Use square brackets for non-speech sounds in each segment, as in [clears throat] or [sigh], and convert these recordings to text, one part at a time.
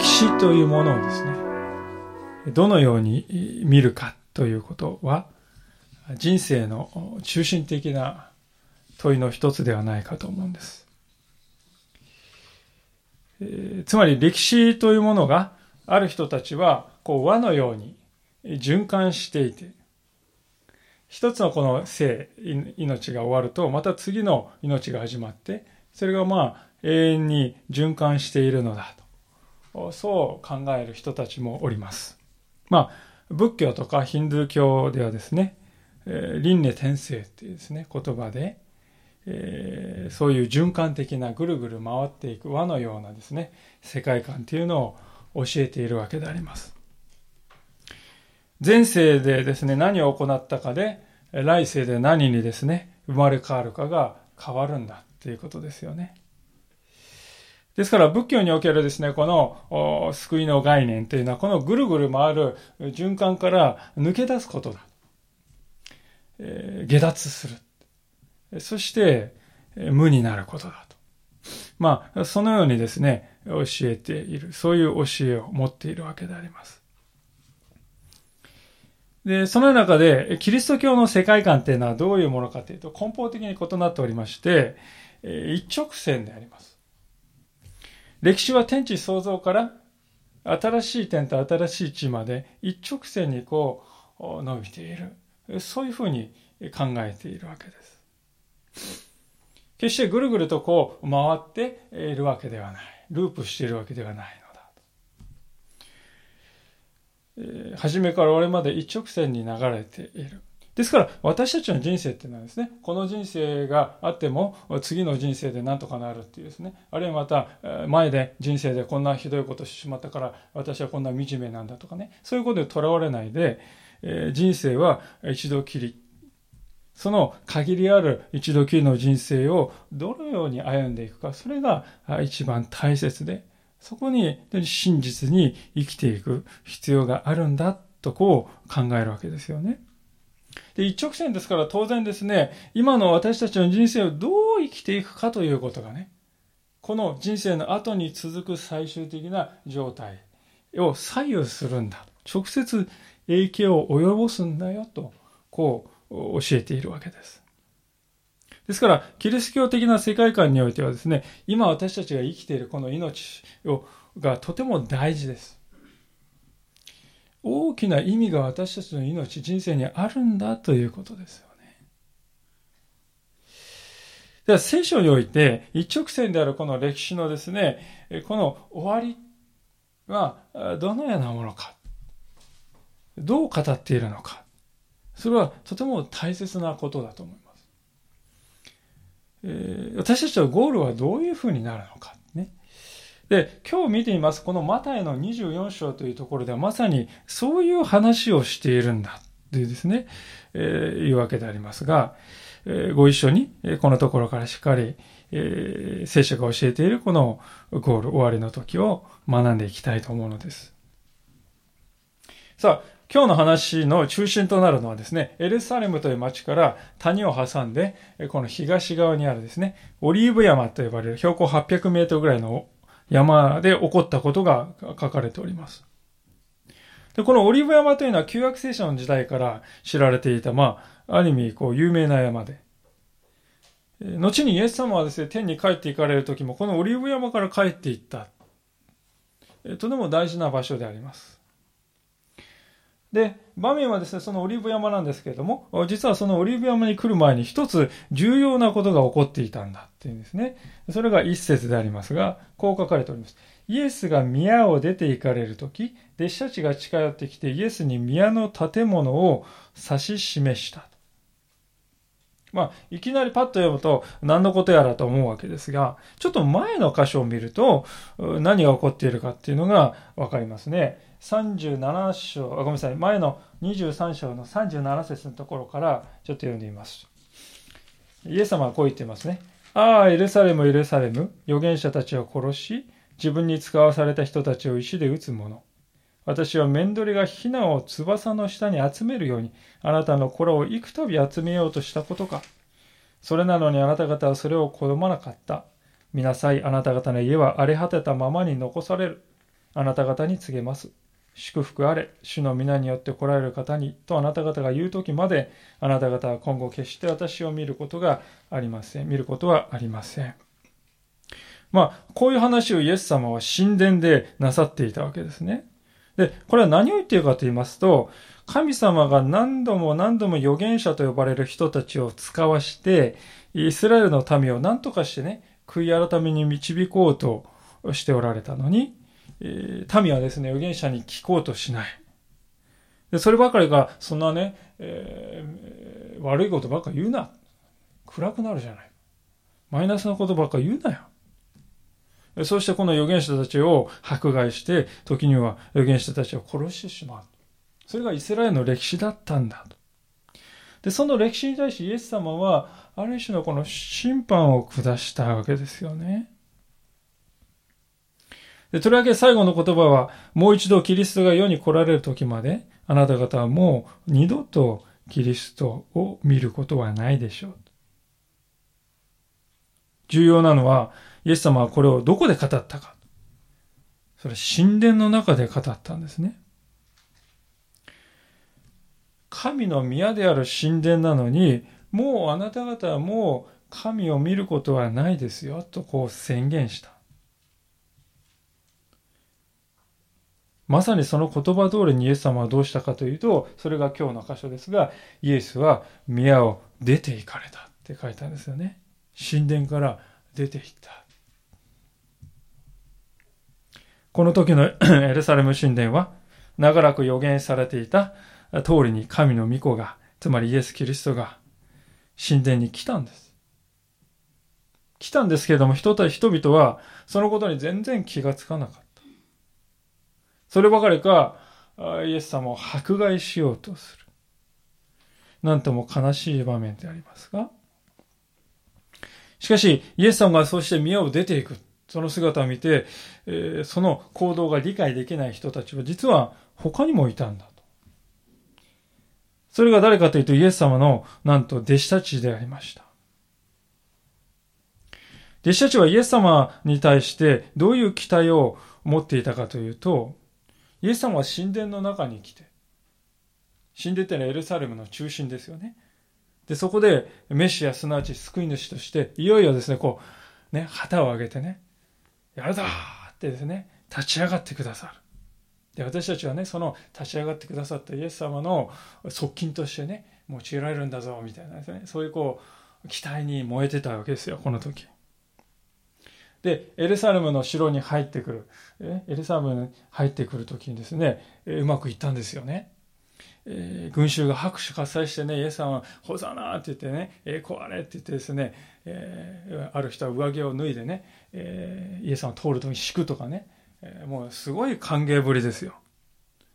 歴史というものをですね、どのように見るかということは、人生の中心的な問いの一つではないかと思うんです。えつまり歴史というものがある人たちはこう輪のように循環していて、一つのこの生、命が終わると、また次の命が始まって、それがまあ永遠に循環しているのだ。そう考える人たちもおります。まあ、仏教とかヒンドゥー教ではですね、えー、輪廻転生っていうですね、言葉で、えー、そういう循環的なぐるぐる回っていく輪のようなですね、世界観っていうのを教えているわけであります。前世でですね、何を行ったかで、来世で何にですね、生まれ変わるかが変わるんだっていうことですよね。ですから仏教におけるですね、この救いの概念というのは、このぐるぐる回る循環から抜け出すことだ。えー、下脱する。そして、無になることだと。まあ、そのようにですね、教えている。そういう教えを持っているわけであります。で、その中で、キリスト教の世界観っていうのはどういうものかというと、根本的に異なっておりまして、一直線であります。歴史は天地創造から新しい点と新しい地まで一直線にこう伸びている。そういうふうに考えているわけです。決してぐるぐるとこう回っているわけではない。ループしているわけではないのだと。初めから俺まで一直線に流れている。ですから私たちの人生っていうのはですね、この人生があっても次の人生で何とかなるっていうですね、あるいはまた前で人生でこんなひどいことしてしまったから私はこんな惨めなんだとかね、そういうことでとらわれないで、え人生は一度きり。その限りある一度きりの人生をどのように歩んでいくか、それが一番大切で、そこに真実に生きていく必要があるんだとこう考えるわけですよね。で、一直線ですから当然ですね、今の私たちの人生をどう生きていくかということがね、この人生の後に続く最終的な状態を左右するんだ。直接影響を及ぼすんだよと、こう教えているわけです。ですから、キリスト教的な世界観においてはですね、今私たちが生きているこの命をがとても大事です。大きな意味が私たちの命、人生にあるんだということですよね。では聖書において一直線であるこの歴史のですね、この終わりはどのようなものか。どう語っているのか。それはとても大切なことだと思います。えー、私たちのゴールはどういうふうになるのか。で、今日見てみます。このマタイの24章というところではまさにそういう話をしているんだ。というですね、えー、いうわけでありますが、えー、ご一緒に、えこのところからしっかり、えー、聖書が教えているこのゴール、終わりの時を学んでいきたいと思うのです。さあ、今日の話の中心となるのはですね、エルサレムという町から谷を挟んで、この東側にあるですね、オリーブ山と呼ばれる標高800メートルぐらいの山で起こったことが書かれております。で、このオリーブ山というのは旧約聖書の時代から知られていた、まあ、ある意味、こう、有名な山で。後にイエス様はですね、天に帰って行かれる時も、このオリーブ山から帰っていった。とても大事な場所であります。で、場面はですね、そのオリーブ山なんですけれども、実はそのオリーブ山に来る前に一つ重要なことが起こっていたんだっていうんですね。それが一節でありますが、こう書かれております。イエスが宮を出て行かれるとき、弟子たちが近寄ってきてイエスに宮の建物を指し示した。まあ、いきなりパッと読むと何のことやらと思うわけですが、ちょっと前の箇所を見ると何が起こっているかっていうのがわかりますね。37章、あごめんなさい、前の23章の37節のところからちょっと読んでみます。イエス様はこう言ってますね。ああ、エルサレム、エルサレム、預言者たちを殺し、自分に使わされた人たちを石で撃つ者。私は面取りがヒナを翼の下に集めるように、あなたの子らを幾度集めようとしたことか。それなのにあなた方はそれを好まなかった。見なさい、あなた方の家は荒れ果てたままに残される。あなた方に告げます。祝福あれ、主の皆によって来られる方に、とあなた方が言う時まで、あなた方は今後決して私を見ることがありません。見ることはありません。まあ、こういう話をイエス様は神殿でなさっていたわけですね。で、これは何を言っているかと言いますと、神様が何度も何度も預言者と呼ばれる人たちを使わして、イスラエルの民を何とかしてね、悔い改めに導こうとしておられたのに、えー、民はですね、預言者に聞こうとしない。で、そればかりが、そんなね、えー、悪いことばっか言うな。暗くなるじゃない。マイナスなことばっか言うなよ。そしてこの預言者たちを迫害して、時には預言者たちを殺してしまう。それがイスラエルの歴史だったんだと。で、その歴史に対しイエス様は、ある種のこの審判を下したわけですよね。で、とりわけ最後の言葉は、もう一度キリストが世に来られる時まで、あなた方はもう二度とキリストを見ることはないでしょう。重要なのは、イエス様はこれをどこで語ったか。それ神殿の中で語ったんですね。神の宮である神殿なのに、もうあなた方はもう神を見ることはないですよ、とこう宣言した。まさにその言葉通りにイエス様はどうしたかというと、それが今日の箇所ですが、イエスは宮を出て行かれたって書いたんですよね。神殿から出て行った。この時の [clears throat] エルサレム神殿は、長らく予言されていた通りに神の御子が、つまりイエス・キリストが神殿に来たんです。来たんですけれども、人た人々はそのことに全然気がつかなかった。そればかりか、イエス様を迫害しようとする。なんとも悲しい場面でありますが。しかし、イエス様がそうして宮を出ていく。その姿を見て、えー、その行動が理解できない人たちは実は他にもいたんだと。それが誰かというとイエス様のなんと弟子たちでありました。弟子たちはイエス様に対してどういう期待を持っていたかというと、イエス様は神殿の中に来て、神殿ってのはエルサレムの中心ですよね。で、そこでメシア、すなわち救い主として、いよいよですね、こう、ね、旗を上げてね、やるぞってですね、立ち上がってくださる。で、私たちはね、その立ち上がってくださったイエス様の側近としてね、用いられるんだぞ、みたいなですね、そういうこう、期待に燃えてたわけですよ、この時。で、エルサレムの城に入ってくる、えエルサレムに入ってくる時にですね、えうまくいったんですよね。えー、群衆が拍手喝采してね、イエス様は、ほざなーって言ってね、えー、壊れって言ってですね、えー、ある人は上着を脱いでね、えー、イエス様を通るときに敷くとかね、えー、もうすごい歓迎ぶりですよ。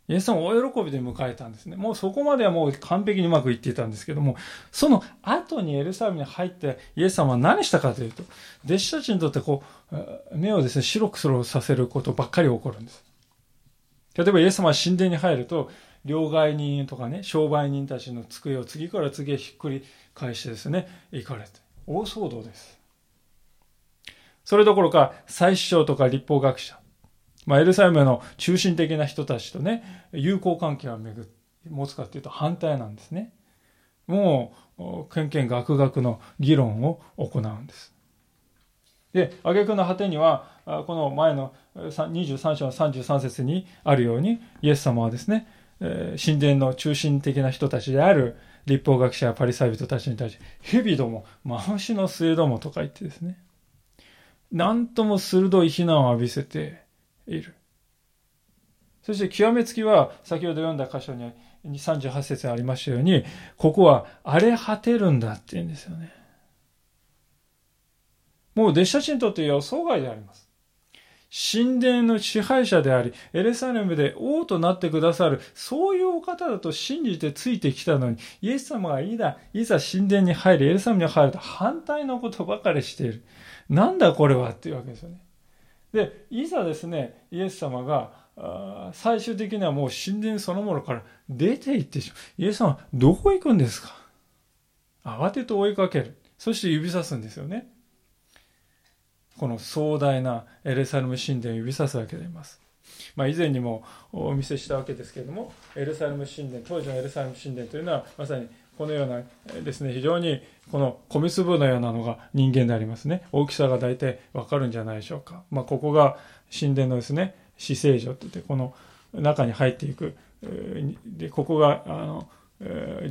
イエス様を大喜びで迎えたんですね。もうそこまではもう完璧にうまくいっていたんですけども、その後にエルサレムに入ってイエス様は何したかというと、弟子たちにとってこう、目をですね、白くさせることばっかり起こるんです。例えばイエス様は神殿に入ると、両替人とかね、商売人たちの机を次から次へひっくり返してですね、行かれて。大騒動です。それどころか、最首相とか立法学者、まあ、エルサレムの中心的な人たちとね、友好関係をめぐ持つかっていうと反対なんですね。もう、けんけんがくがくの議論を行うんです。で、挙句の果てには、この前の23章の33節にあるように、イエス様はですね、神殿の中心的な人たちである立法学者やパリサイ人たちに対して、蛇ども、マウシの末どもとか言ってですね、なんとも鋭い非難を浴びせて、いる。そして極めつきは、先ほど読んだ箇所に38節ありましたように、ここは荒れ果てるんだって言うんですよね。もう弟子たちにとって予想外であります。神殿の支配者であり、エルサレムで王となってくださる、そういうお方だと信じてついてきたのに、イエス様がいざ、いざ神殿に入り、エルサレムに入ると反対のことばかりしている。なんだこれはっていうわけですよね。でいざですねイエス様が最終的にはもう神殿そのものから出て行ってしまう。イエス様どこ行くんですか？慌てと追いかける。そして指さすんですよね。この壮大なエルサレム神殿を指さすわけであります。まあ、以前にもお見せしたわけですけれども、エルサレム神殿、当時のエルサレム神殿というのは、まさにこのようなですね、非常にこの米粒のようなのが人間でありますね。大きさが大体わかるんじゃないでしょうか。まあ、ここが神殿のですね、死聖所って言って、この中に入っていく。で、ここが、あの、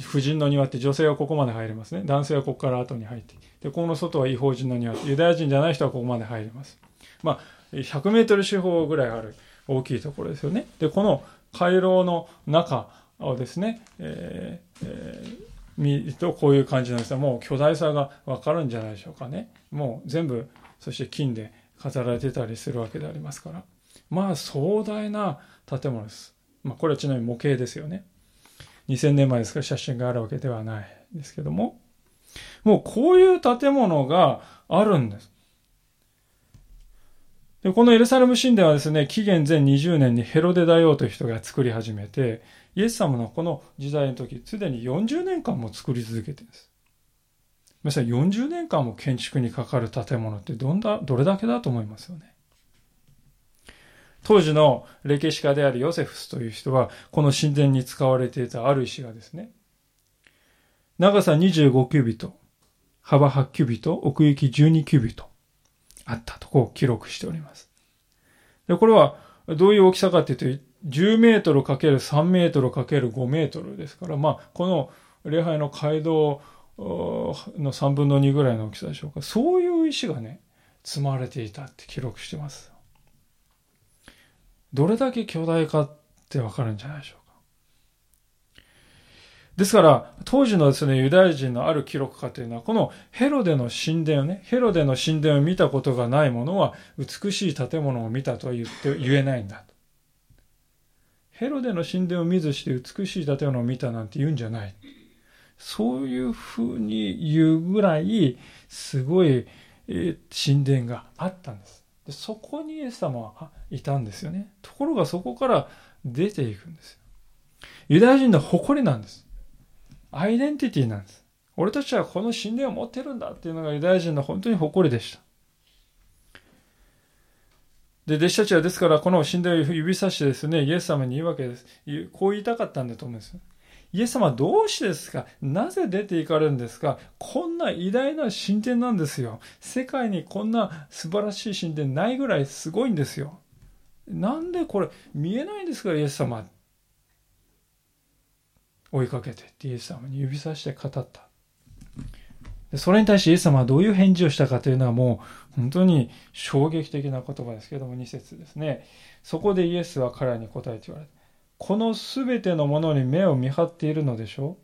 婦人の庭って女性はここまで入れますね。男性はここから後に入ってで、この外は違法人の庭。ユダヤ人じゃない人はここまで入れます。まあ、100メートル四方ぐらいある大きいところですよね。で、この回廊の中をですね、えーえー見るとこういう感じなんですが、もう巨大さがわかるんじゃないでしょうかね。もう全部、そして金で飾られてたりするわけでありますから。まあ壮大な建物です。まあこれはちなみに模型ですよね。2000年前ですから写真があるわけではないですけども。もうこういう建物があるんです。でこのエルサレム神殿はですね、紀元前20年にヘロデ大王という人が作り始めて、イエス様のこの時代の時、すでに40年間も作り続けてるんです。皆さん40年間も建築にかかる建物ってどんだ、どれだけだと思いますよね。当時の歴史家であるヨセフスという人は、この神殿に使われていたある石がですね、長さ25キュビット、幅8キュビット、奥行き12キュビットあったとこう記録しております。で、これはどういう大きさかというと、10メートルかける3メートルかける5メートルですから、まあ、この礼拝の街道の3分の2ぐらいの大きさでしょうか。そういう石がね、積まれていたって記録してます。どれだけ巨大かってわかるんじゃないでしょうか。ですから、当時のですね、ユダヤ人のある記録家というのは、このヘロデの神殿をね、ヘロデの神殿を見たことがない者は、美しい建物を見たとは言って、言えないんだと。ヘロデの神殿を見ずして美しい建物を見たなんて言うんじゃない。そういうふうに言うぐらい、すごい、神殿があったんです。でそこにイエス様はいたんですよね。ところがそこから出ていくんですよ。ユダヤ人の誇りなんです。アイデンティティなんです。俺たちはこの神殿を持ってるんだっていうのがユダヤ人の本当に誇りでした。で、弟子たちはですから、この神殿を指さしてですね、イエス様に言うわけです。こう言いたかったんだと思うんです。イエス様どうしてですか？なぜ出て行かれるんですか？こんな偉大な神殿なんですよ。世界にこんな素晴らしい神殿ないぐらいすごいんですよ。なんでこれ見えないんですか？イエス様。追いかけてってイエス様に指さして語った。それに対してイエス様はどういう返事をしたかというのはもう本当に衝撃的な言葉ですけども2節ですね。そこでイエスは彼らに答えて言われた。このすべてのものに目を見張っているのでしょ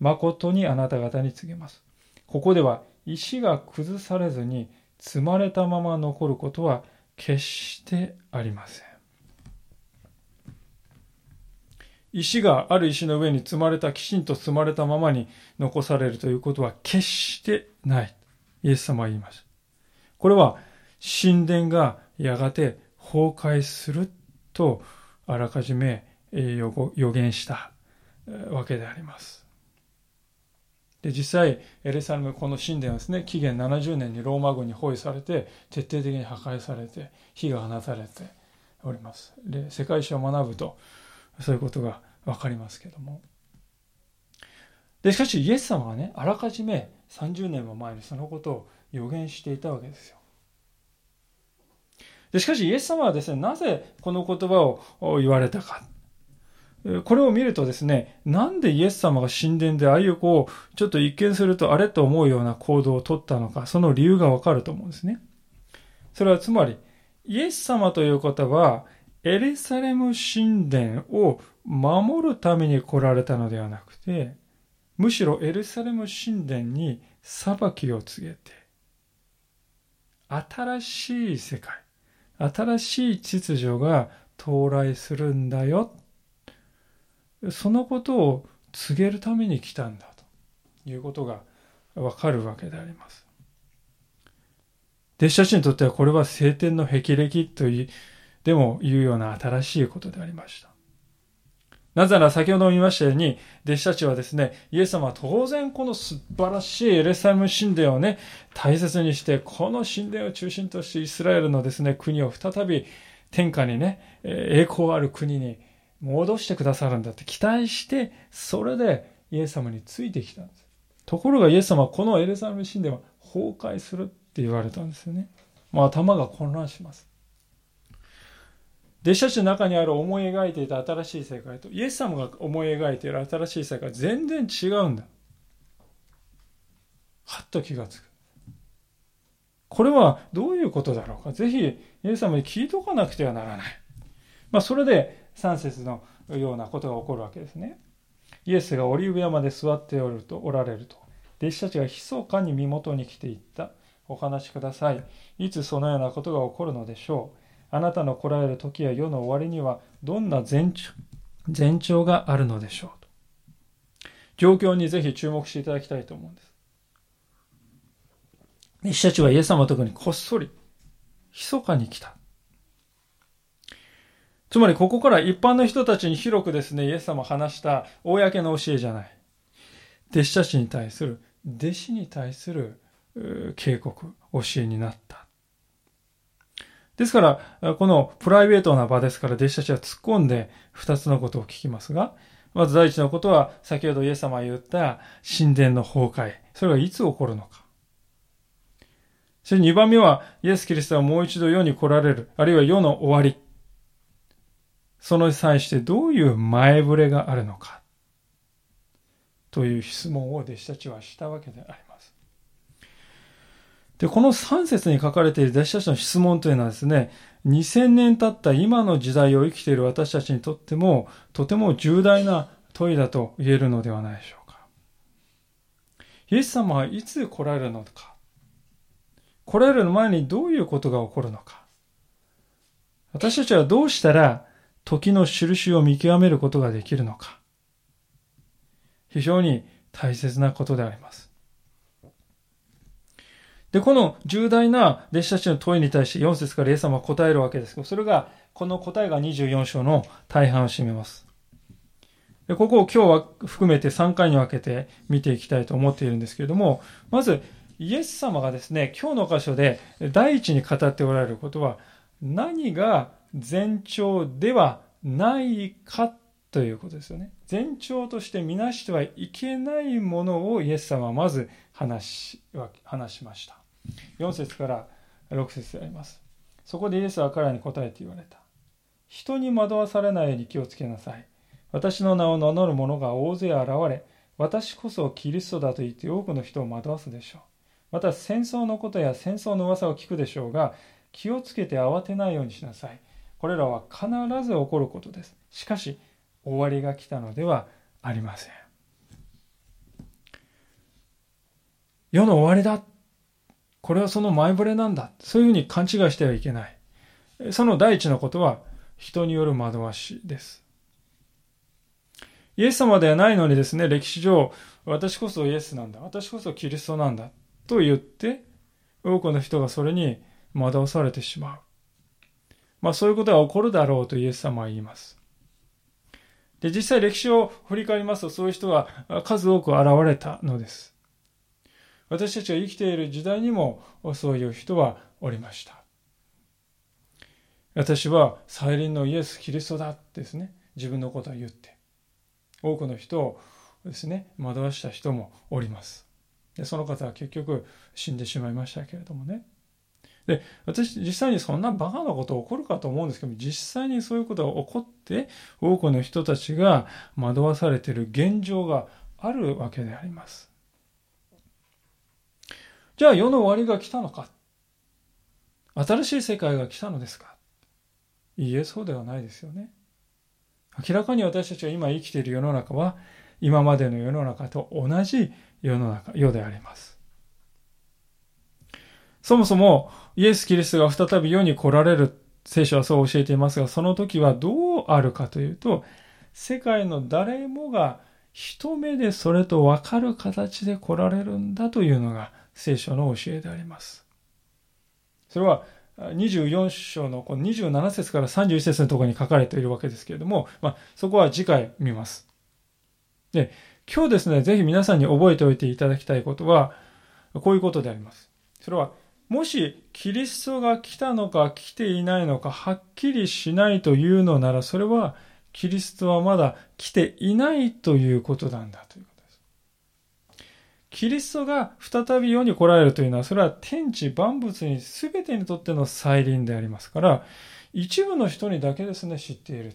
う誠にあなた方に告げます。ここでは石が崩されずに積まれたまま残ることは決してありません。石がある石の上に積まれた、きちんと積まれたままに残されるということは決してない。イエス様は言います。これは神殿がやがて崩壊するとあらかじめ予言したわけであります。で、実際、エルサレム、この神殿はですね、紀元70年にローマ軍に包囲されて、徹底的に破壊されて、火が放たれております。で、世界史を学ぶと、そういうことがわかりますけども。で、しかしイエス様はね、あらかじめ30年も前にそのことを予言していたわけですよ。でしかしイエス様はですね、なぜこの言葉を言われたか。これを見るとですね、なんでイエス様が神殿でああいうこう、ちょっと一見するとあれと思うような行動をとったのか、その理由がわかると思うんですね。それはつまり、イエス様という方は、エルサレム神殿を守るために来られたのではなくて、むしろエルサレム神殿に裁きを告げて、新しい世界、新しい秩序が到来するんだよ。そのことを告げるために来たんだということがわかるわけであります。弟子たちにとってはこれは聖典の霹靂というでも言うような新しいことでありました。なぜなら先ほども言いましたように、弟子たちはですね、イエス様は当然この素晴らしいエルサレム神殿をね、大切にして、この神殿を中心としてイスラエルのですね、国を再び天下にね、栄光ある国に戻してくださるんだって期待して、それでイエス様についてきたんです。ところがイエス様はこのエルサレム神殿は崩壊するって言われたんですよね。まあ頭が混乱します。弟子たちの中にある思い描いていた新しい世界とイエス様が思い描いている新しい世界全然違うんだ。はっと気がつく。これはどういうことだろうか。ぜひ、イエス様に聞いとかなくてはならない。まあ、それで3節のようなことが起こるわけですね。イエスがオリーブ山で座っておるとおられると、弟子たちが密かに身元に来ていった。お話しください。いつそのようなことが起こるのでしょう。あなたの来られる時や世の終わりにはどんな前兆前兆があるのでしょうと。状況にぜひ注目していただきたいと思うんです。弟子たちはイエス様のところにこっそり、密かに来た。つまりここから一般の人たちに広くですね、イエス様話した公の教えじゃない。弟子たちに対する、弟子に対する警告、教えになった。ですから、このプライベートな場ですから、弟子たちは突っ込んで二つのことを聞きますが、まず第一のことは、先ほどイエス様が言った神殿の崩壊。それがいつ起こるのか。そして二番目は、イエス・キリストはもう一度世に来られる、あるいは世の終わり。その際してどういう前触れがあるのか。という質問を弟子たちはしたわけであります。で、この3節に書かれている弟子たちの質問というのはですね、2000年経った今の時代を生きている私たちにとっても、とても重大な問いだと言えるのではないでしょうか。イエス様はいつ来られるのか？来られる前にどういうことが起こるのか？私たちはどうしたら時の印を見極めることができるのか？非常に大切なことであります。で、この重大な弟子たちの問いに対して4節からイエス様は答えるわけですけど、それが、この答えが24章の大半を占めます。でここを今日は含めて3回に分けて見ていきたいと思っているんですけれども、まず、イエス様がですね、今日の箇所で第一に語っておられることは、何が前兆ではないかということですよね。前兆として見なしてはいけないものをイエス様はまず話し話しました。4節から6節であります。そこでイエスは彼らに答えて言われた。人に惑わされないように気をつけなさい。私の名を名乗る者が大勢現れ、私こそキリストだと言って多くの人を惑わすでしょう。また戦争のことや戦争の噂を聞くでしょうが、気をつけて慌てないようにしなさい。これらは必ず起こることです。しかし、終わりが来たのではありません。世の終わりだ。これはその前触れなんだ。そういうふうに勘違いしてはいけない。その第一のことは、人による惑わしです。イエス様ではないのにですね、歴史上、私こそイエスなんだ。私こそキリストなんだ。と言って、多くの人がそれに惑わされてしまう。まあそういうことが起こるだろうとイエス様は言います。で、実際歴史を振り返りますと、そういう人が数多く現れたのです。私たちが生きている時代にもそういう人はおりました。私は再臨のイエス・キリストだってですね、自分のことを言って、多くの人をですね、惑わした人もおります。でその方は結局死んでしまいましたけれどもね。で、私、実際にそんなバカなこと起こるかと思うんですけども実際にそういうことが起こって、多くの人たちが惑わされている現状があるわけであります。じゃあ世の終わりが来たのか新しい世界が来たのですかいえ、そうではないですよね。明らかに私たちが今生きている世の中は、今までの世の中と同じ世の中、世であります。そもそも、イエス・キリストが再び世に来られる聖書はそう教えていますが、その時はどうあるかというと、世界の誰もが一目でそれと分かる形で来られるんだというのが聖書の教えであります。それは24章のこの27節から31節のところに書かれているわけですけれども、まあ、そこは次回見ます。で、今日ですね、ぜひ皆さんに覚えておいていただきたいことは、こういうことであります。それは、もしキリストが来たのか来ていないのかはっきりしないというのなら、それはキリストはまだ来ていないということなんだという。キリストが再び世に来られるというのは、それは天地万物に全てにとっての再臨でありますから、一部の人にだけですね、知っている。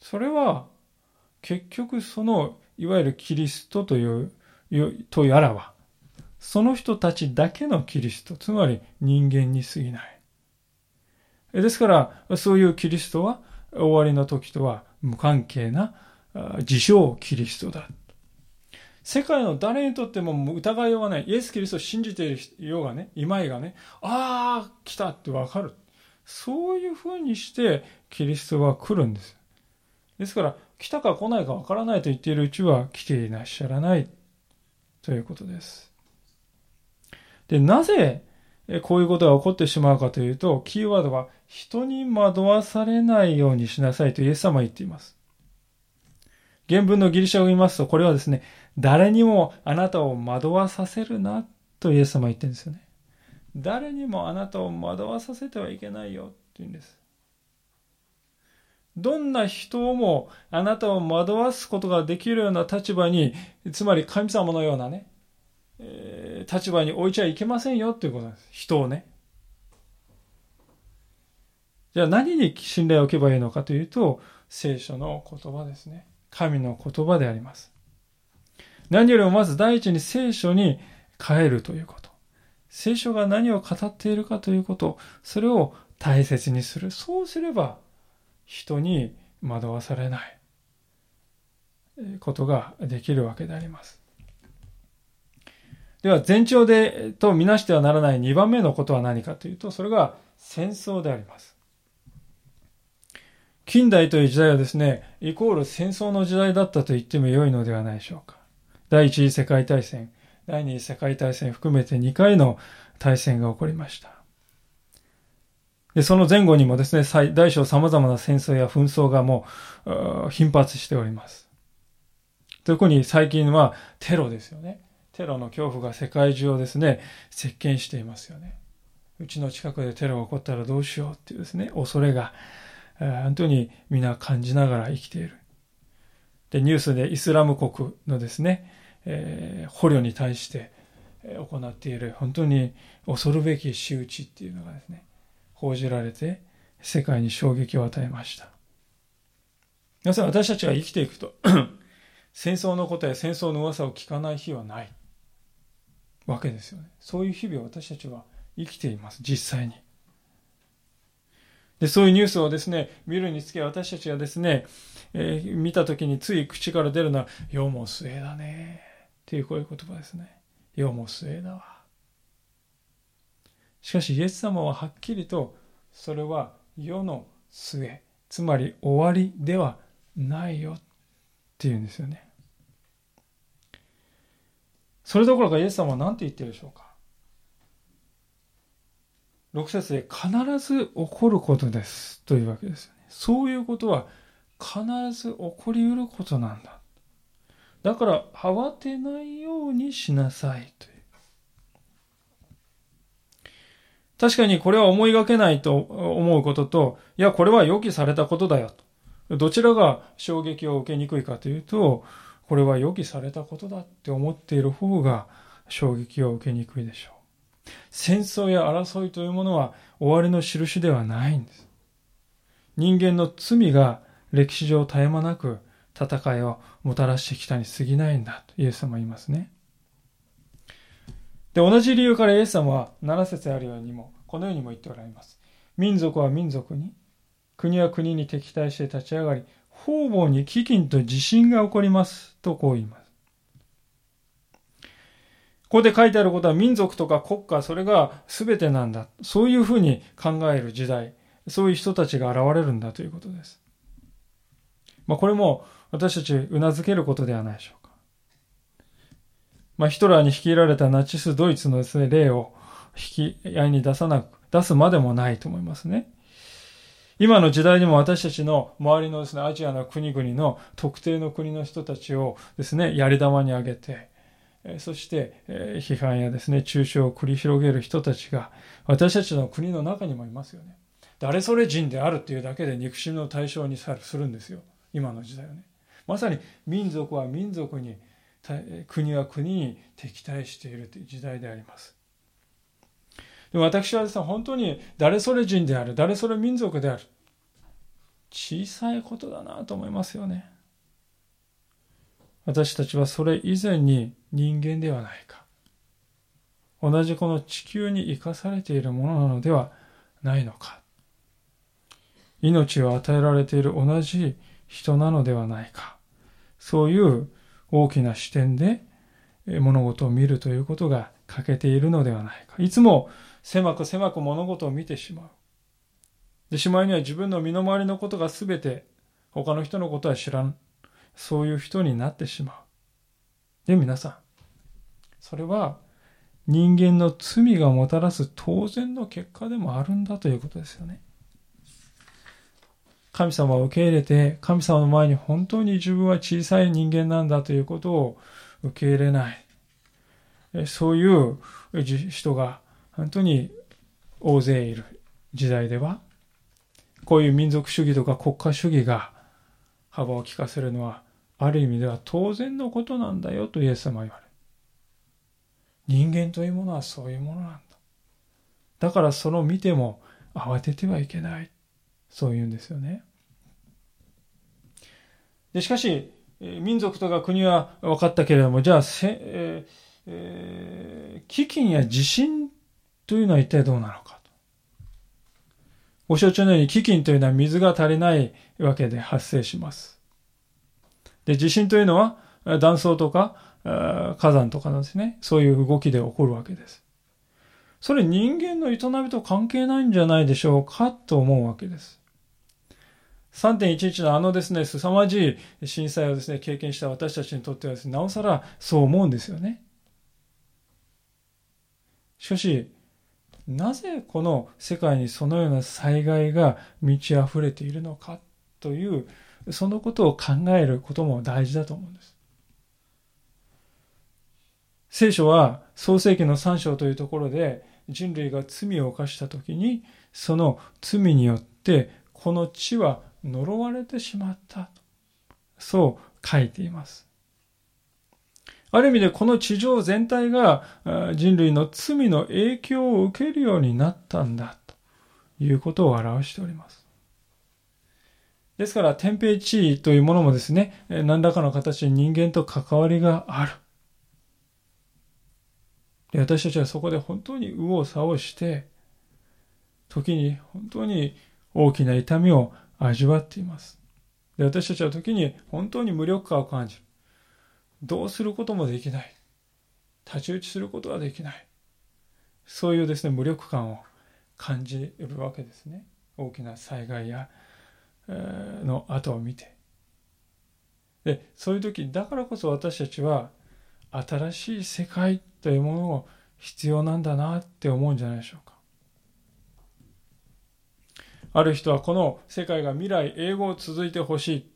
それは、結局その、いわゆるキリストという、とやらは、その人たちだけのキリスト、つまり人間に過ぎない。ですから、そういうキリストは終わりの時とは無関係な自称キリストだ。世界の誰にとっても疑いようがない。イエス・キリストを信じているようがね、いまいがね、ああ、来たってわかる。そういうふうにしてキリストは来るんです。ですから、来たか来ないかわからないと言っているうちは来ていらっしゃらないということです。で、なぜ、こういうことが起こってしまうかというと、キーワードは、人に惑わされないようにしなさいとイエス様は言っています。原文のギリシャを見ますと、これはですね、誰にもあなたを惑わさせるなとイエス様は言ってるんですよね。誰にもあなたを惑わさせてはいけないよって言うんです。どんな人もあなたを惑わすことができるような立場に、つまり神様のようなね、えー、立場に置いちゃいけませんよっていうことなんです。人をね。じゃあ何に信頼を置けばいいのかというと、聖書の言葉ですね。神の言葉であります。何よりもまず第一に聖書に変えるということ。聖書が何を語っているかということ、それを大切にする。そうすれば、人に惑わされないことができるわけであります。では、前兆で、とみなしてはならない2番目のことは何かというと、それが戦争であります。近代という時代はですね、イコール戦争の時代だったと言っても良いのではないでしょうか。第一次世界大戦、第二次世界大戦含めて2回の大戦が起こりました。で、その前後にもですね、大小様々な戦争や紛争がもう頻発しております。特に最近はテロですよね。テロの恐怖が世界中をですね、席巻していますよね。うちの近くでテロが起こったらどうしようっていうですね、恐れが、本当に皆感じながら生きている。で、ニュースでイスラム国のですね、えー、捕虜に対して行っている本当に恐るべき仕打ちっていうのがですね、報じられて世界に衝撃を与えました。皆さん私たちが生きていくと [clears throat] 戦争のことや戦争の噂を聞かない日はない。わけですよね。そういう日々を私たちは生きています、実際に。で、そういうニュースをですね、見るにつけ私たちはですね、えー、見た時につい口から出るのは、世も末だね。っていうこういう言葉ですね。世も末だわ。しかし、イエス様ははっきりと、それは世の末、つまり終わりではないよっていうんですよね。それどころかイエス様は何て言ってるでしょうか6節で必ず起こることですというわけですよね。そういうことは必ず起こりうることなんだ。だから慌てないようにしなさいという。確かにこれは思いがけないと思うことと、いや、これは予期されたことだよと。どちらが衝撃を受けにくいかというと、これは予期されたことだって思っている方が衝撃を受けにくいでしょう。戦争や争いというものは終わりの印ではないんです。人間の罪が歴史上絶え間なく戦いをもたらしてきたに過ぎないんだとイエス様は言いますね。で、同じ理由からイエス様は7節あるようにも、このようにも言っておられます。民族は民族に、国は国に敵対して立ち上がり、方々に飢饉と地震が起こります。とこう言います。ここで書いてあることは民族とか国家、それが全てなんだ。そういうふうに考える時代、そういう人たちが現れるんだということです。まあ、これも私たちうなずけることではないでしょうか。まあ、ヒトラーに率いられたナチスドイツのですね、例を引き合いに出さなく、出すまでもないと思いますね。今の時代にも私たちの周りのですね、アジアの国々の特定の国の人たちをですね、やり玉にあげて、そして批判やですね、中傷を繰り広げる人たちが私たちの国の中にもいますよね。誰それ人であるっていうだけで憎しみの対象にするんですよ。今の時代はね。まさに民族は民族に、国は国に敵対しているという時代であります。でも私はですね、本当に誰それ人である、誰それ民族である。小さいことだなと思いますよね。私たちはそれ以前に人間ではないか。同じこの地球に生かされているものなのではないのか。命を与えられている同じ人なのではないか。そういう大きな視点で物事を見るということが欠けているのではないか。いつも狭く狭く物事を見てしまう。で、しまいには自分の身の回りのことが全て他の人のことは知らん。そういう人になってしまう。で、皆さん、それは人間の罪がもたらす当然の結果でもあるんだということですよね。神様を受け入れて、神様の前に本当に自分は小さい人間なんだということを受け入れない。そういう人が本当に大勢いる時代では、こういう民族主義とか国家主義が幅を利かせるのは、ある意味では当然のことなんだよとイエス様は言われる。人間というものはそういうものなんだ。だからその見ても慌ててはいけない。そう言うんですよね。でしかし、民族とか国は分かったけれども、じゃあ、えーえー、飢饉や地震というのは一体どうなのかと。ご承知のように飢饉というのは水が足りないわけで発生します。で、地震というのは断層とか火山とかのですね、そういう動きで起こるわけです。それ人間の営みと関係ないんじゃないでしょうかと思うわけです。3.11のあのですね、凄まじい震災をですね、経験した私たちにとってはですね、なおさらそう思うんですよね。しかし、なぜこの世界にそのような災害が満ち溢れているのかという、そのことを考えることも大事だと思うんです。聖書は創世記の3章というところで人類が罪を犯した時にその罪によってこの地は呪われてしまったそう書いています。ある意味でこの地上全体が人類の罪の影響を受けるようになったんだということを表しております。ですから、天平地位というものもですね、何らかの形で人間と関わりがある。で私たちはそこで本当に右往左往して、時に本当に大きな痛みを味わっています。で私たちは時に本当に無力感を感じる。どうすることもできない。太刀打ちすることはできない。そういうですね、無力感を感じるわけですね。大きな災害や、えー、の後を見て。で、そういう時、だからこそ私たちは新しい世界というものを必要なんだなって思うんじゃないでしょうか。ある人はこの世界が未来永劫続いてほしい。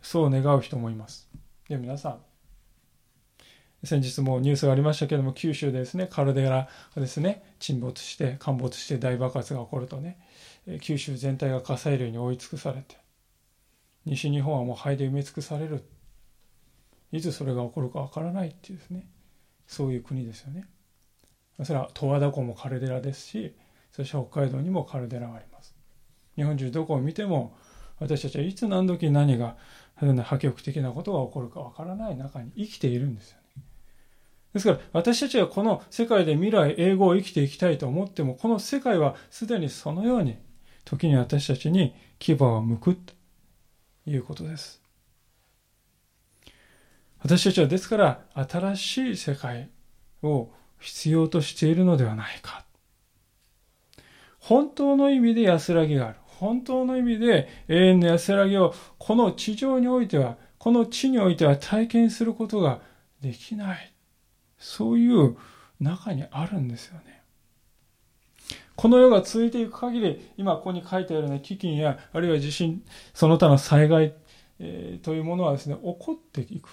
そう願う人もいます。で、皆さん、先日もニュースがありましたけども、九州でですね、カルデラがですね、沈没して、陥没して大爆発が起こるとね、九州全体が火砕流に追い尽くされて、西日本はもう灰で埋め尽くされる。いつそれが起こるかわからないっていうですね、そういう国ですよね。それは十和田湖もカルデラですし、そして北海道にもカルデラがあります。日本中どこを見ても、私たちはいつ何時何が破局的なことが起こるかわからない中に生きているんですよね。ですから私たちはこの世界で未来英語を生きていきたいと思ってもこの世界はすでにそのように時に私たちに牙を向くということです。私たちはですから新しい世界を必要としているのではないか。本当の意味で安らぎがある。本当の意味で永遠の安らぎをこの地上においては、この地においては体験することができない。そういう中にあるんですよね。この世が続いていく限り、今ここに書いてあるような飢饉や、あるいは地震、その他の災害、えー、というものはですね、起こっていく。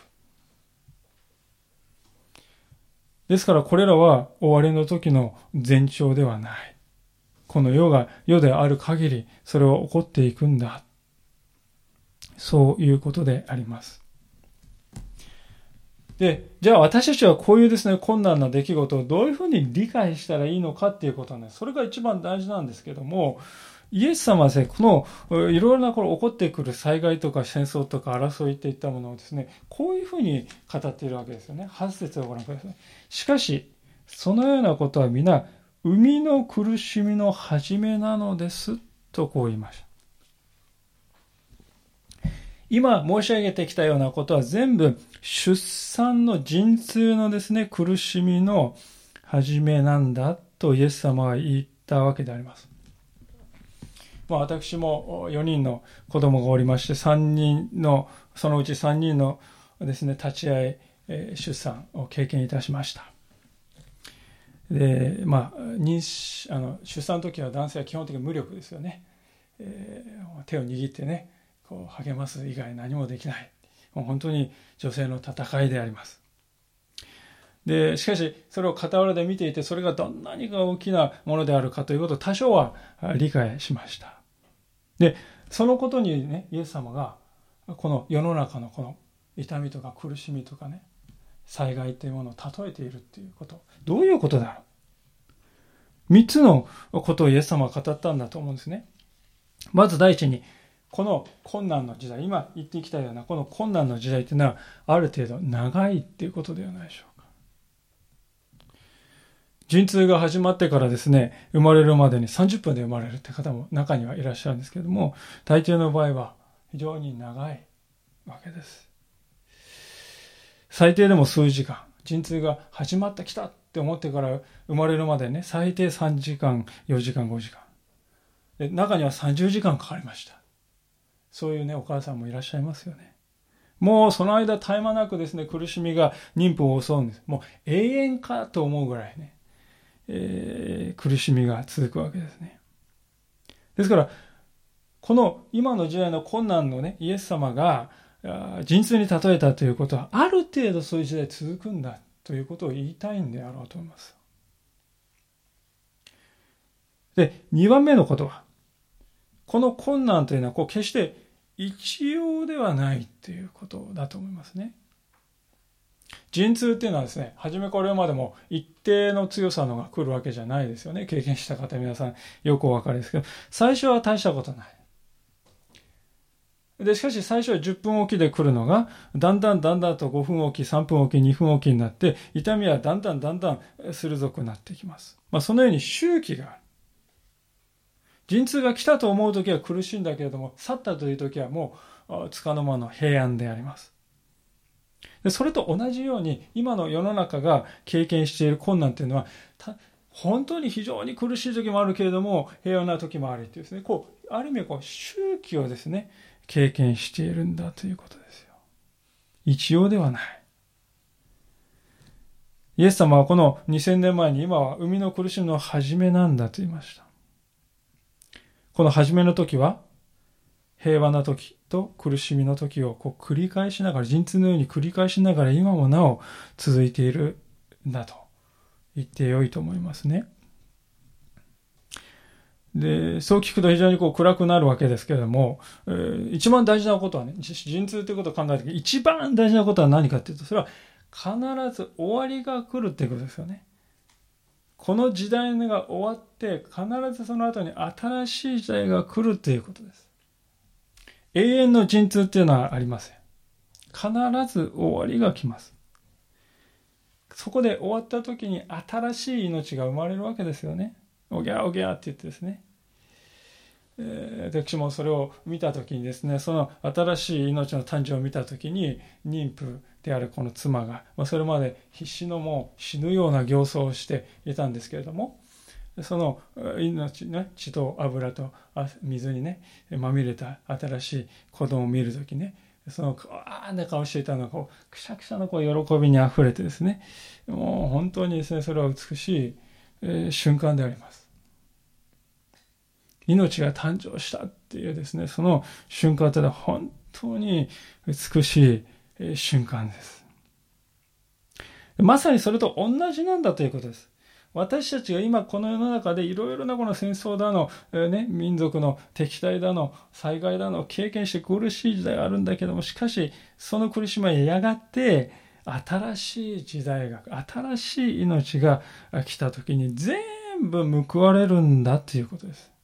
ですからこれらは終わりの時の前兆ではない。この世が世である限り、それは起こっていくんだ。そういうことであります。で、じゃあ私たちはこういうですね、困難な出来事をどういうふうに理解したらいいのかっていうことはね、それが一番大事なんですけども、イエス様はですね、このいろいろなこの起こってくる災害とか戦争とか争いといったものをですね、こういうふうに語っているわけですよね。8節をご覧ください。しかし、そのようなことは皆、生みの苦しみの始めなのです、とこう言いました。今申し上げてきたようなことは全部出産の陣痛のですね、苦しみの始めなんだとイエス様は言ったわけであります。まあ、私も4人の子供がおりまして、3人の、そのうち3人のですね、立ち会い、え出産を経験いたしました。で、まあ、妊娠あの出産の時は男性は基本的に無力ですよね。えー、手を握ってね、こう励ます以外何もできない。もう本当に女性の戦いであります。で、しかし、それを傍らで見ていて、それがどんなにが大きなものであるかということを多少は理解しました。で、そのことにね、イエス様が、この世の中のこの痛みとか苦しみとかね、災害というものを例えているっていうこと。どういうことだろう三つのことをイエス様は語ったんだと思うんですね。まず第一に、この困難の時代、今言ってきたようなこの困難の時代というのはある程度長いっていうことではないでしょうか。陣痛が始まってからですね、生まれるまでに30分で生まれるって方も中にはいらっしゃるんですけども、大抵の場合は非常に長いわけです。最低でも数時間、陣痛が始まってきたって思ってから生まれるまでね、最低3時間、4時間、5時間。で中には30時間かかりました。そういうね、お母さんもいらっしゃいますよね。もうその間絶え間なくですね、苦しみが妊婦を襲うんです。もう永遠かと思うぐらいね、えー、苦しみが続くわけですね。ですから、この今の時代の困難のね、イエス様が陣痛に例えたということは、ある程度そういう時代続くんだということを言いたいんであろうと思います。で、2番目のことは、この困難というのは、こう決して一様ではないということだと思いますね。陣痛っていうのはですね、初めこれまでも一定の強さのが来るわけじゃないですよね。経験した方皆さんよくお分かりですけど、最初は大したことない。で、しかし最初は10分おきで来るのが、だんだんだんだんと5分おき、3分おき、2分おきになって、痛みはだんだんだんだん鋭くなってきます。まあ、そのように周期がある。陣痛が来たと思う時は苦しいんだけれども、去ったという時はもう、つかの間の平安であります。でそれと同じように、今の世の中が経験している困難というのは、本当に非常に苦しい時もあるけれども、平和な時もあるっていうですね、こう、ある意味こう、周期をですね、経験しているんだということですよ。一様ではない。イエス様はこの2000年前に今は生みの苦しみの始めなんだと言いました。この初めの時は、平和な時と苦しみの時をこう繰り返しながら、陣痛のように繰り返しながら今もなお続いているんだと言ってよいと思いますね。で、そう聞くと非常にこう暗くなるわけですけれども、えー、一番大事なことはね、陣痛ということを考えて一番大事なことは何かっていうと、それは必ず終わりが来るっていうことですよね。この時代が終わって必ずその後に新しい時代が来るということです。永遠の陣痛っていうのはありません。必ず終わりが来ます。そこで終わった時に新しい命が生まれるわけですよね。おぎゃおぎゃって言ってですね。えー、私もそれを見た時にですね、その新しい命の誕生を見た時に妊婦であるこの妻が、まあ、それまで必死のもう死ぬような形相をしていたんですけれども、その命ね、血と油と水にね、まみれた新しい子供を見るときね、その、あーな顔していたのが、こう、くしゃくしゃのこう喜びにあふれてですね、もう本当にですね、それは美しい、えー、瞬間であります。命が誕生したっていうですね、その瞬間というのは本当に美しい瞬間です。まさにそれと同じなんだということです。私たちが今この世の中でいろいろなこの戦争だの、えー、ね、民族の敵対だの、災害だの経験して苦しい時代があるんだけども、しかしその苦しみはやがて新しい時代が、新しい命が来た時に全部報われるんだということです。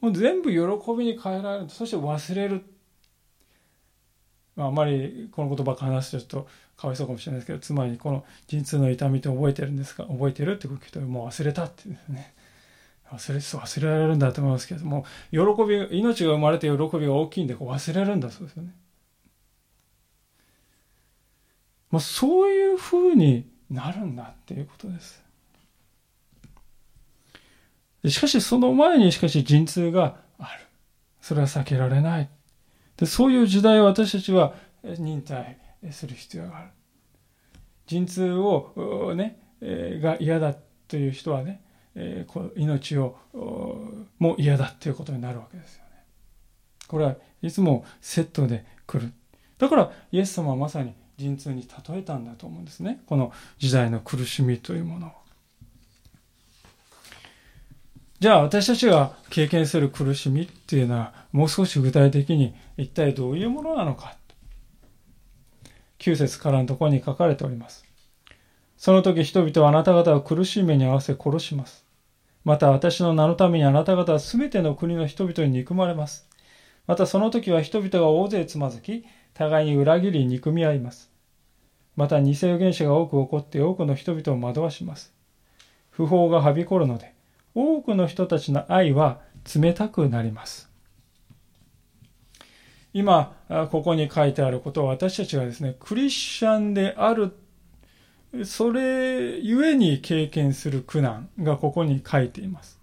もう全部喜びに変えられる。そして忘れる。あ、あまりこの言葉話すとちょっとかわいそうかもしれないですけど、つまりこの陣痛の痛みって覚えてるんですか？覚えてるって聞くと、もう忘れたってですね。忘れ、忘れられるんだと思いますけども、喜び、命が生まれて喜びが大きいんで忘れるんだそうですよね。まあ、そういうふうになるんだっていうことです。しかしその前にしかし陣痛がある。それは避けられない。でそういう時代を私たちは忍耐する必要がある。陣痛をね、えが嫌だという人はね、え命をも嫌だということになるわけですよね。これはいつもセットで来る。だからイエス様はまさに陣痛に例えたんだと思うんですね。この時代の苦しみというものを。じゃあ私たちが経験する苦しみっていうのはもう少し具体的に一体どういうものなのか。9節からのところに書かれております。その時人々はあなた方を苦しい目に合わせ殺します。また私の名のためにあなた方はすべての国の人々に憎まれます。またその時は人々が大勢つまずき、互いに裏切り憎み合います。また偽預言者が多く起こって多くの人々を惑わします。不法がはびこるので、多くの人たちの愛は冷たくなります。今、ここに書いてあることは私たちがですね、クリスチャンである、それゆえに経験する苦難がここに書いています。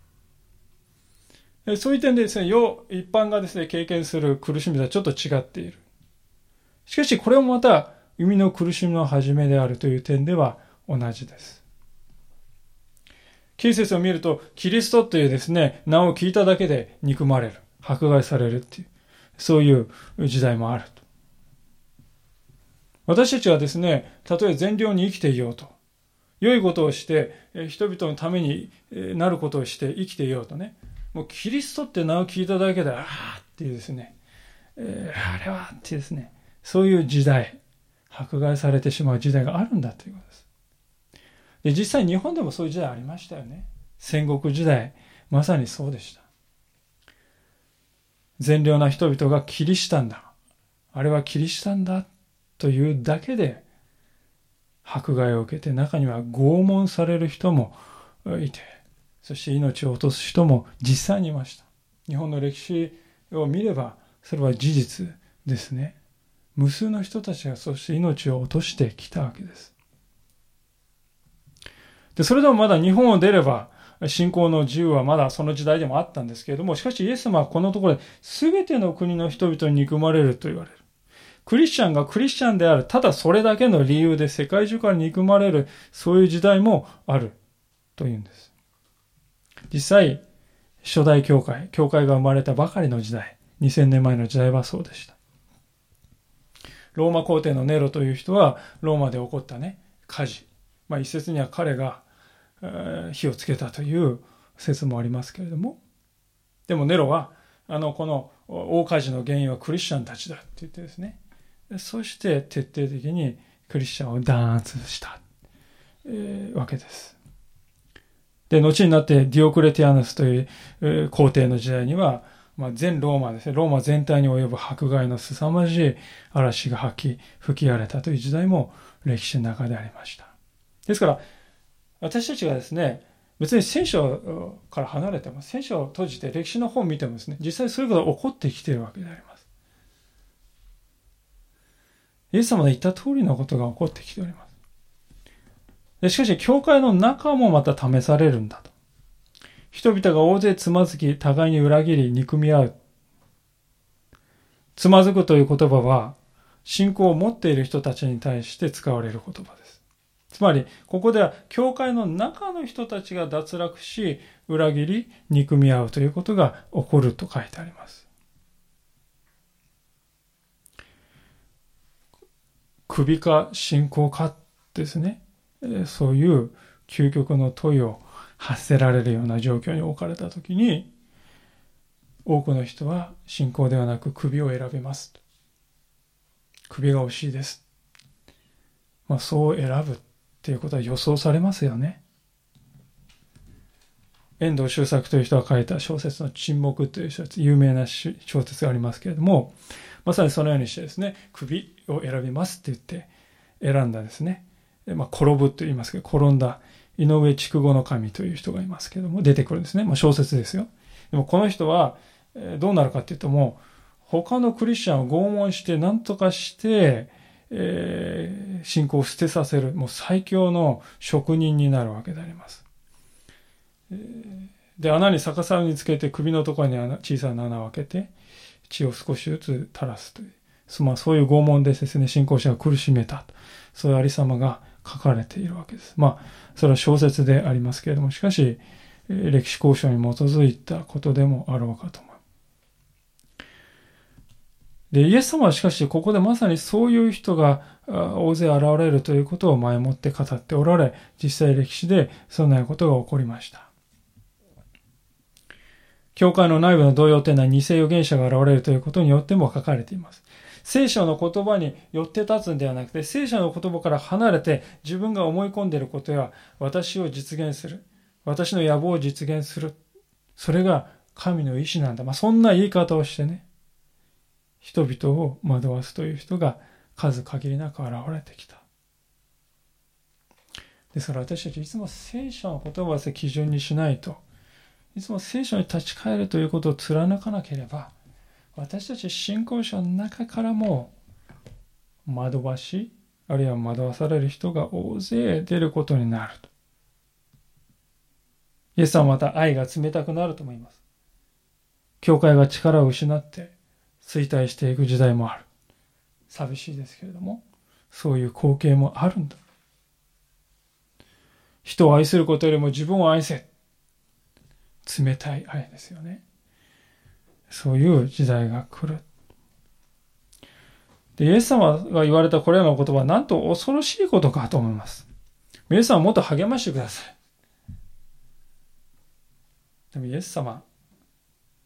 そういう点でですね、世、一般がですね、経験する苦しみとはちょっと違っている。しかし、これもまた、生みの苦しみの始めであるという点では同じです。9節を見ると、キリストというですね、名を聞いただけで憎まれる、迫害されるっていう、そういう時代もあると。私たちはですね、たとえ善良に生きていようと、良いことをして、人々のためになることをして生きていようとね、もうキリストって名を聞いただけで、ああっていうですね、えー、あれはっていうですね、そういう時代、迫害されてしまう時代があるんだということです。で、実際日本でもそういう時代ありましたよね。戦国時代、まさにそうでした。善良な人々がキリシタンだ。あれはキリシタンだというだけで迫害を受けて中には拷問される人もいて、そして命を落とす人も実際にいました。日本の歴史を見ればそれは事実ですね。無数の人たちがそして命を落としてきたわけです。で、それでもまだ日本を出れば、信仰の自由はまだその時代でもあったんですけれども、しかしイエス様はこのところで全ての国の人々に憎まれると言われる。クリスチャンがクリスチャンである、ただそれだけの理由で世界中から憎まれる、そういう時代もあるというんです。実際、初代教会、教会が生まれたばかりの時代、2000年前の時代はそうでした。ローマ皇帝のネロという人は、ローマで起こったね、火事。まあ一説には彼が火をつけたという説もありますけれどもでもネロはあのこの大火事の原因はクリスチャンたちだって言ってですねそして徹底的にクリスチャンを弾圧した、えー、わけです。で、後になってディオクレティアヌスという、皇帝の時代には、まあ、全ローマですね、ローマ全体に及ぶ迫害の凄まじい嵐が吐き、吹き荒れたという時代も歴史の中でありました。ですから、私たちがですね、別に聖書から離れても、聖書を閉じて歴史の本を見てもですね、実際そういうことが起こってきているわけであります。イエス様の言った通りのことが起こってきております。でしかし、教会の中もまた試されるんだと。人々が大勢つまずき、互いに裏切り、憎み合う。つまずくという言葉は、信仰を持っている人たちに対して使われる言葉です。つまり、ここでは、教会の中の人たちが脱落し、裏切り、憎み合うということが起こると書いてあります。首か信仰かですね。そういう究極の問いを発せられるような状況に置かれたときに、多くの人は信仰ではなく首を選びます。首が惜しいです。まあ、そう選ぶっていうことは予想されますよね。遠藤周作という人が書いた小説の沈黙という小説、有名な小説がありますけれども、まさにそのようにしてですね、首を選びますって言って選んだですね、まあ、転ぶと言いますけど、転んだ井上筑後の神という人がいますけども、出てくるんですね。まあ、小説ですよ。でもこの人は、どうなるかっていうともう、他のクリスチャンを拷問して何とかして、えー、信仰を捨てさせる、もう最強の職人になるわけであります。で、穴に逆さにつけて首のところに小さな穴を開けて、血を少しずつ垂らすという。まあ、そういう拷問でですね、信仰者が苦しめた。そういうありさまが書かれているわけです。まあ、それは小説でありますけれども、しかし、歴史交渉に基づいたことでもあろうかと思う。で、イエス様はしかし、ここでまさにそういう人が大勢現れるということを前もって語っておられ、実際歴史でそんなことが起こりました。教会の内部の動揺というのは偽預言者が現れるということによっても書かれています。聖書の言葉に寄って立つんではなくて、聖書の言葉から離れて自分が思い込んでいることや私を実現する。私の野望を実現する。それが神の意志なんだ。まあ、そんな言い方をしてね、人々を惑わすという人が数限りなく現れてきた。ですから私たちいつも聖書の言葉を基準にしないと、いつも聖書に立ち返るということを貫かなければ、私たち信仰者の中からも惑わし、あるいは惑わされる人が大勢出ることになると。イエスはまた愛が冷たくなると思います。教会が力を失って衰退していく時代もある。寂しいですけれども、そういう光景もあるんだ。人を愛することよりも自分を愛せ。冷たい愛ですよね。そういう時代が来る。で、イエス様が言われたこれらの言葉はなんと恐ろしいことかと思います。皆さんもっと励ましてください。でもイエス様、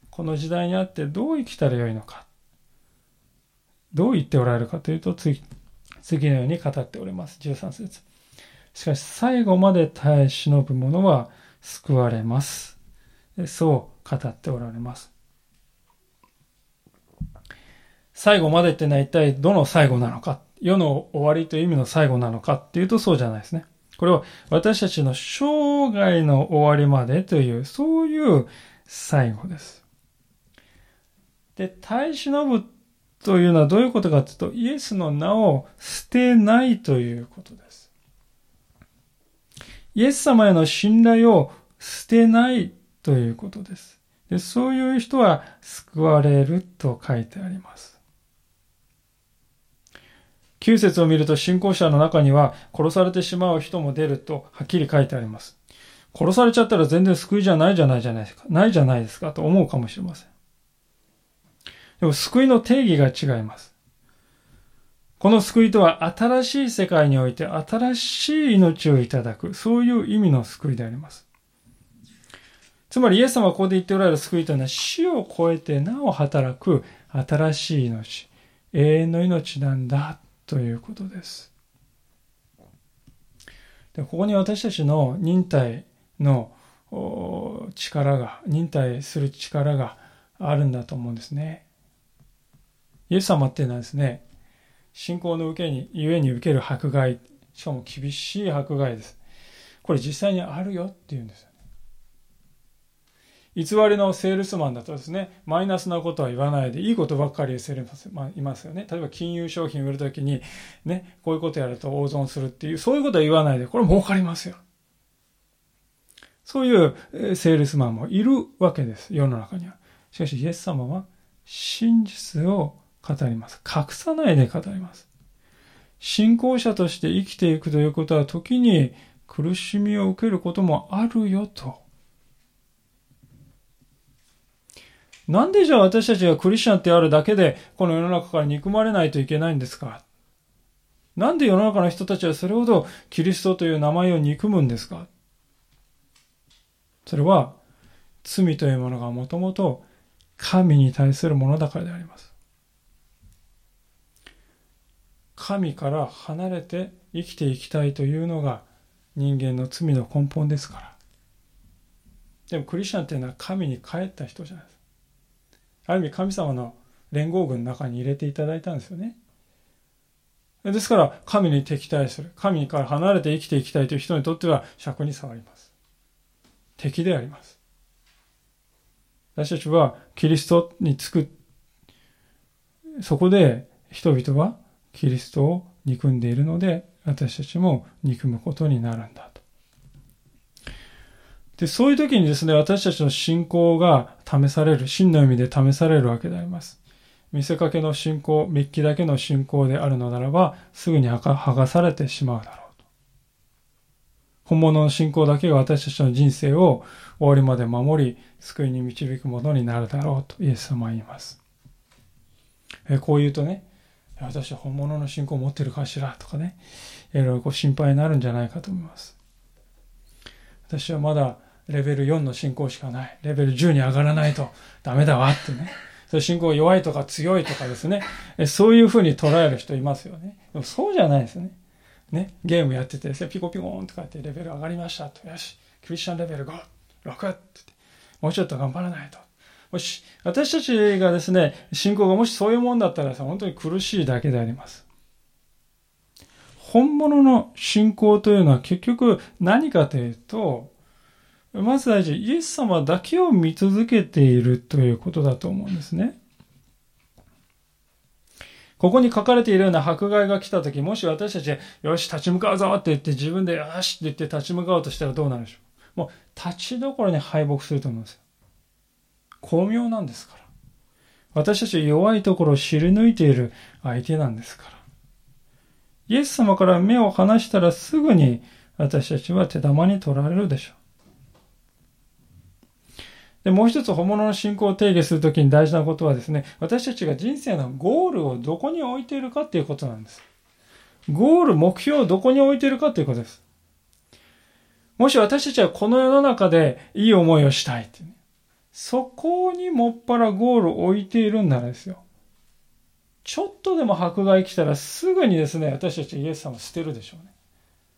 この時代にあってどう生きたらよいのか。どう言っておられるかというと、次、次のように語っております。13節しかし最後まで耐え忍ぶ者は救われます。そう語っておられます。最後までってのは一体どの最後なのか、世の終わりという意味の最後なのかっていうとそうじゃないですね。これは私たちの生涯の終わりまでという、そういう最後です。で、耐え忍ぶっというのはどういうことかというと、イエスの名を捨てないということです。イエス様への信頼を捨てないということです。でそういう人は救われると書いてあります。9節を見ると信仰者の中には殺されてしまう人も出るとはっきり書いてあります。殺されちゃったら全然救いじゃないじゃないじゃないですか。ないじゃないですかと思うかもしれません。でも救いの定義が違います。この救いとは新しい世界において新しい命をいただく、そういう意味の救いであります。つまりイエス様がここで言っておられる救いというのは死を超えてなお働く新しい命、永遠の命なんだということです。でここに私たちの忍耐の力が、忍耐する力があるんだと思うんですね。イエス様っていうのはですね、信仰の受けに、ゆえに受ける迫害、しかも厳しい迫害です。これ実際にあるよっていうんですよ。偽りのセールスマンだとですね、マイナスなことは言わないで、いいことばっかり言うセールスマンいますよね。例えば金融商品売るときに、ね、こういうことやると大損するっていう、そういうことは言わないで、これ儲かりますよ。そういうセールスマンもいるわけです、世の中には。しかし、イエス様は真実を語ります。隠さないで語ります。信仰者として生きていくということは時に苦しみを受けることもあるよと。なんでじゃあ私たちがクリスチャンってあるだけで、この世の中から憎まれないといけないんですか？なんで世の中の人たちはそれほどキリストという名前を憎むんですか？それは罪というものがもともと神に対するものだからであります。神から離れて生きていきたいというのが人間の罪の根本ですから。でもクリスチャンっていうのは神に帰った人じゃないです。ある意味神様の連合軍の中に入れていただいたんですよね。ですから神に敵対する。神から離れて生きていきたいという人にとっては尺に触ります。敵であります。私たちはキリストにつく。そこで人々はキリストを憎んでいるので私たちも憎むことになるんだと。で、そういう時にですね、私たちの信仰が試される、真の意味で試されるわけであります。見せかけの信仰、密記だけの信仰であるのならば、すぐに剥がされてしまうだろうと。本物の信仰だけが私たちの人生を終わりまで守り、救いに導くものになるだろうとイエス様は言います。えこう言うとね、私は本物の信仰を持ってるかしらとかね、いろいろこう心配になるんじゃないかと思います。私はまだレベル4の信仰しかない。レベル10に上がらないとダメだわってね。それ信仰弱いとか強いとかですね。そういうふうに捉える人いますよね。でもそうじゃないですね。ね。ゲームやっててですね、ピコピコーンとかってレベル上がりましたと。よし、クリスチャンレベル5、6って。もうちょっと頑張らないと。もし、私たちがですね、信仰がもしそういうもんだったらさ、本当に苦しいだけであります。本物の信仰というのは結局何かというと、まず大事、イエス様だけを見続けているということだと思うんですね。ここに書かれているような迫害が来た時、もし私たちよし、立ち向かうぞって言って自分でよしって言って立ち向かおうとしたらどうなるでしょう。もう立ちどころに敗北すると思うんですよ。巧妙なんですから。私たち弱いところを知り抜いている相手なんですから。イエス様から目を離したらすぐに私たちは手玉に取られるでしょう。で、もう一つ本物の信仰を定義するときに大事なことはですね、私たちが人生のゴールをどこに置いているかっていうことなんです。ゴール、目標をどこに置いているかということです。もし私たちはこの世の中でいい思いをしたいって、ね、そこにもっぱらゴールを置いているんならですよ。ちょっとでも迫害来たらすぐにですね、私たちイエス様を捨てるでしょうね。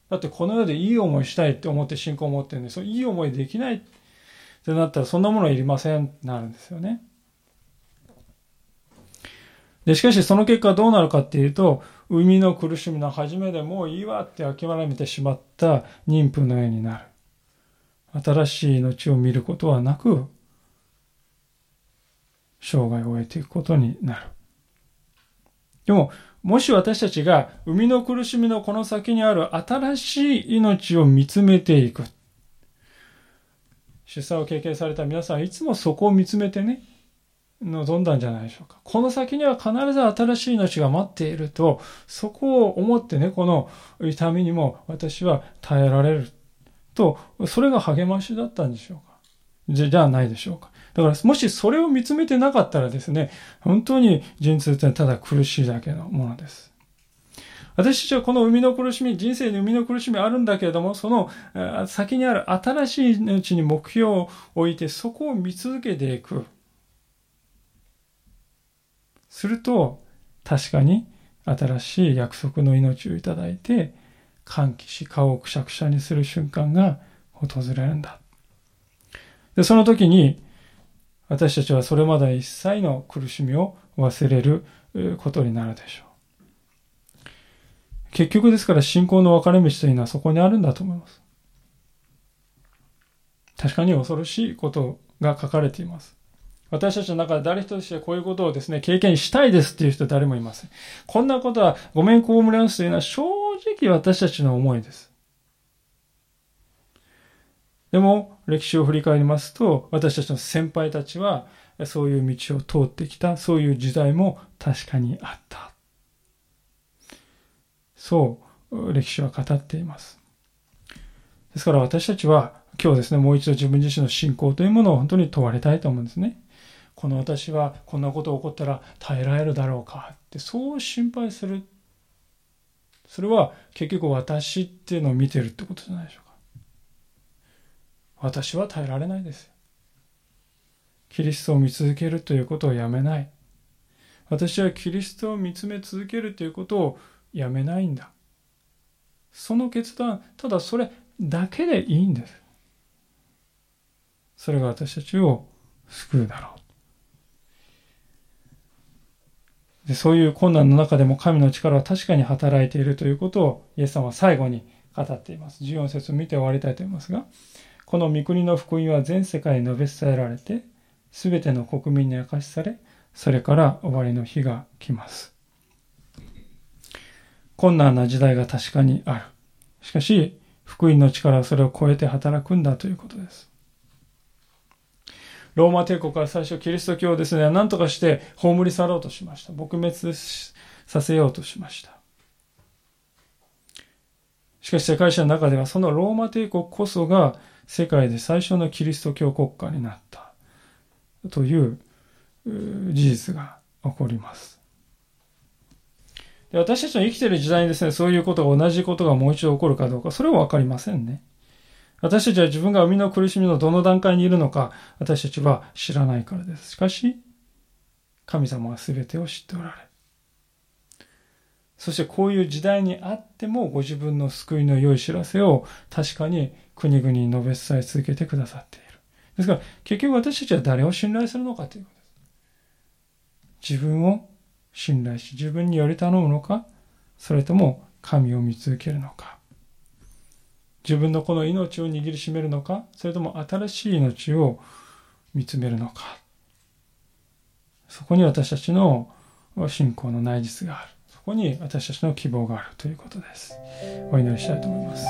だってこの世でいい思いしたいって思って信仰を持ってるんで、そのいい思いできないってなったらそんなものはいりませんってなるんですよね。で、しかしその結果どうなるかっていうと、生みの苦しみの初めでもういいわって諦めてしまった妊婦の絵になる。新しい命を見ることはなく、生涯を終えていくことになる。でも、もし私たちが生みの苦しみのこの先にある新しい命を見つめていく。出産を経験された皆さんいつもそこを見つめてね、望んだんじゃないでしょうか。この先には必ず新しい命が待っていると、そこを思ってね、この痛みにも私は耐えられると、それが励ましだったんでしょうか。じゃ、じゃないでしょうか。だから、もしそれを見つめてなかったらですね、本当に陣痛ってただ苦しいだけのものです。私たちはこの生みの苦しみ、人生に生みの苦しみあるんだけれども、その先にある新しいうちに目標を置いて、そこを見続けていく。すると、確かに新しい約束の命をいただいて、歓喜し顔をくしゃくしゃにする瞬間が訪れるんだ。で、その時に、私たちはそれまで一切の苦しみを忘れることになるでしょう。結局ですから信仰の分かれ道というのはそこにあるんだと思います。確かに恐ろしいことが書かれています。私たちの中で誰一人してこういうことをですね、経験したいですっていう人誰もいません。こんなことはごめんこうむれますというのは正直私たちの思いです。でも、歴史を振り返りますと、私たちの先輩たちは、そういう道を通ってきた、そういう時代も確かにあった。そう、歴史は語っています。ですから私たちは、今日ですね、もう一度自分自身の信仰というものを本当に問われたいと思うんですね。この私はこんなこと起こったら耐えられるだろうかって、そう心配する。それは結局私っていうのを見てるってことじゃないでしょう。私は耐えられないです。キリストを見続けるということをやめない。私はキリストを見つめ続けるということをやめないんだ。その決断、ただそれだけでいいんです。それが私たちを救うだろう。でそういう困難の中でも神の力は確かに働いているということをイエス様は最後に語っています。14節を見て終わりたいと思いますが、この御国の福音は全世界に述べ伝えられて、すべての国民に明かしされ、それから終わりの日が来ます。困難な時代が確かにある。しかし、福音の力はそれを超えて働くんだということです。ローマ帝国は最初キリスト教をですね、何とかして葬り去ろうとしました。撲滅させようとしました。しかし世界史の中ではそのローマ帝国こそが世界で最初のキリスト教国家になったという事実が起こります。で私たちの生きている時代にですね、そういうことが同じことがもう一度起こるかどうか、それはわかりませんね。私たちは自分が生みの苦しみのどの段階にいるのか、私たちは知らないからです。しかし、神様は全てを知っておられる。そしてこういう時代にあってもご自分の救いの良い知らせを確かに国々に述べ伝え続けてくださっている。ですから結局私たちは誰を信頼するのかということです。自分を信頼し自分により頼むのかそれとも神を見続けるのか自分のこの命を握りしめるのかそれとも新しい命を見つめるのかそこに私たちの信仰の内実があるそこに私たちの希望があるということです。お祈りしたいと思います。